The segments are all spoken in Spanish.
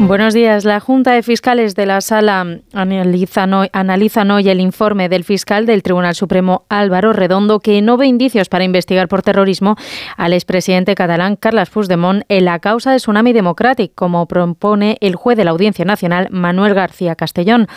Buenos días. La Junta de Fiscales de la Sala analizan hoy, el informe del fiscal del Tribunal Supremo Álvaro Redondo que no ve indicios para investigar por terrorismo al expresidente catalán Carles Puigdemont en la causa de Tsunami Democratic, como propone el juez de la Audiencia Nacional Manuel García Castellón.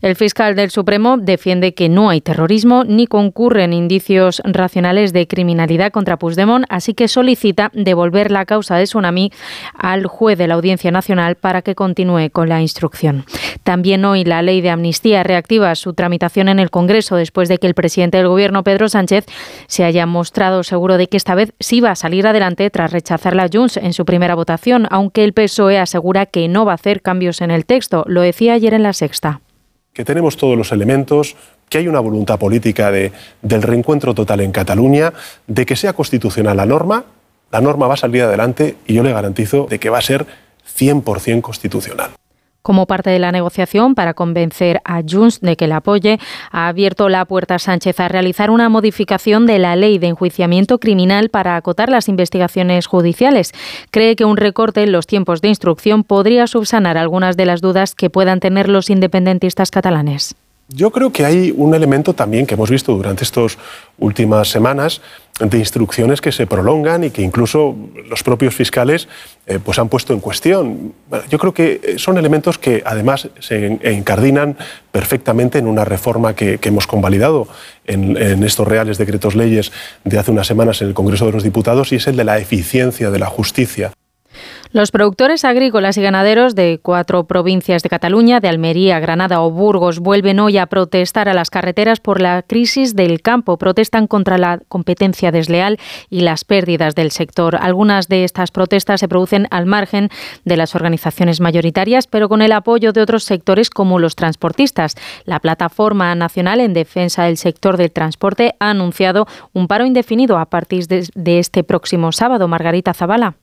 El fiscal del Supremo defiende que no hay terrorismo ni concurren indicios racionales de criminalidad contra Puigdemont, así que solicita devolver la causa de Tsunami al juez de la Audiencia Nacional para que continúe con la instrucción. También hoy la ley de amnistía reactiva su tramitación en el Congreso después de que el presidente del Gobierno, Pedro Sánchez, se haya mostrado seguro de que esta vez sí va a salir adelante tras rechazar la Junts en su primera votación, aunque el PSOE asegura que no va a hacer cambios en el texto. Lo decía ayer en la sexta. Que tenemos todos los elementos, que hay una voluntad política de, del reencuentro total en Cataluña, de que sea constitucional la norma, la norma va a salir adelante y yo le garantizo de que va a ser 100% constitucional. Como parte de la negociación para convencer a Junts de que la apoye, ha abierto la puerta a Sánchez a realizar una modificación de la ley de enjuiciamiento criminal para acotar las investigaciones judiciales. Cree que un recorte en los tiempos de instrucción podría subsanar algunas de las dudas que puedan tener los independentistas catalanes. Yo creo que hay un elemento también que hemos visto durante estas últimas semanas de instrucciones que se prolongan y que incluso los propios fiscales eh, pues han puesto en cuestión. yo creo que son elementos que además se encardinan perfectamente en una reforma que, hemos convalidado en, en, estos reales decretos leyes de hace unas semanas en el Congreso de los Diputados y es el de la eficiencia de la justicia. Los productores agrícolas y ganaderos de cuatro provincias de Cataluña, de Almería, Granada o Burgos, vuelven hoy a protestar a las carreteras por la crisis del campo. Protestan contra la competencia desleal y las pérdidas del sector. Algunas de estas protestas se producen al margen de las organizaciones mayoritarias, pero con el apoyo de otros sectores como los transportistas. La Plataforma Nacional en Defensa del Sector del Transporte ha anunciado un paro indefinido a partir de, este próximo sábado. Margarita Zavala.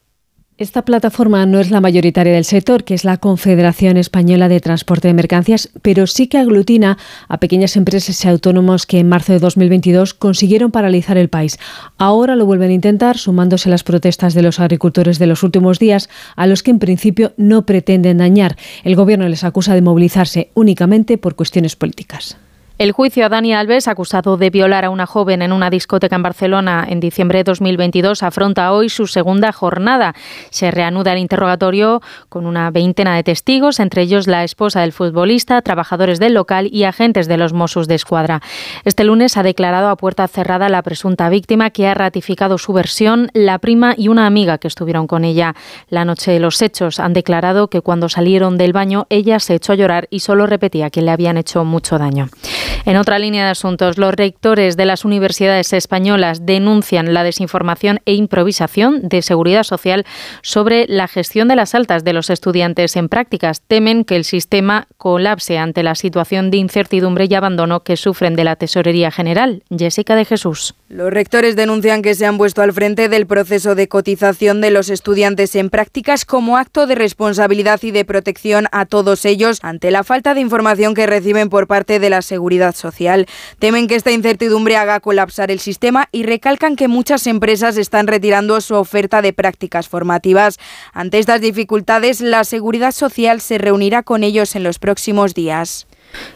Esta plataforma no es la mayoritaria del sector, que es la Confederación Española de Transporte de Mercancías, pero sí que aglutina a pequeñas empresas y autónomos que en marzo de 2022 consiguieron paralizar el país. Ahora lo vuelven a intentar, sumándose las protestas de los agricultores de los últimos días, a los que en principio no pretenden dañar. El Gobierno les acusa de movilizarse únicamente por cuestiones políticas. El juicio a Dani Alves, acusado de violar a una joven en una discoteca en Barcelona en diciembre de 2022, afronta hoy su segunda jornada. Se reanuda el interrogatorio con una veintena de testigos, entre ellos la esposa del futbolista, trabajadores del local y agentes de los Mossos de Escuadra. Este lunes ha declarado a puerta cerrada la presunta víctima que ha ratificado su versión, la prima y una amiga que estuvieron con ella. La noche de los hechos han declarado que cuando salieron del baño ella se echó a llorar y solo repetía que le habían hecho mucho daño. En otra línea de asuntos, los rectores de las universidades españolas denuncian la desinformación e improvisación de seguridad social sobre la gestión de las altas de los estudiantes en prácticas. Temen que el sistema colapse ante la situación de incertidumbre y abandono que sufren de la Tesorería General. Jessica de Jesús. Los rectores denuncian que se han puesto al frente del proceso de cotización de los estudiantes en prácticas como acto de responsabilidad y de protección a todos ellos ante la falta de información que reciben por parte de la seguridad social. Temen que esta incertidumbre haga colapsar el sistema y recalcan que muchas empresas están retirando su oferta de prácticas formativas. Ante estas dificultades, la Seguridad Social se reunirá con ellos en los próximos días.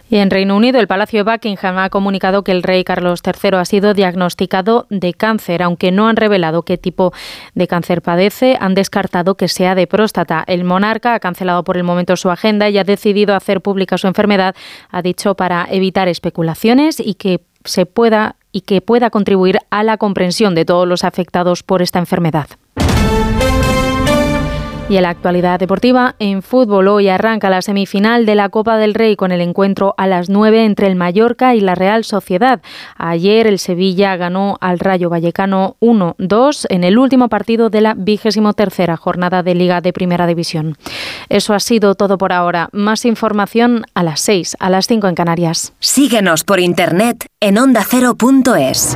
Y en Reino Unido, el Palacio de Buckingham ha comunicado que el rey Carlos III ha sido diagnosticado de cáncer, aunque no han revelado qué tipo de cáncer padece, han descartado que sea de próstata. El monarca ha cancelado por el momento su agenda y ha decidido hacer pública su enfermedad, ha dicho para evitar especulaciones y que se pueda y que pueda contribuir a la comprensión de todos los afectados por esta enfermedad. Y en la actualidad deportiva, en fútbol hoy arranca la semifinal de la Copa del Rey con el encuentro a las 9 entre el Mallorca y la Real Sociedad. Ayer el Sevilla ganó al Rayo Vallecano 1-2 en el último partido de la vigésimo tercera jornada de Liga de Primera División. Eso ha sido todo por ahora. Más información a las 6, a las 5 en Canarias. Síguenos por internet en ondacero.es.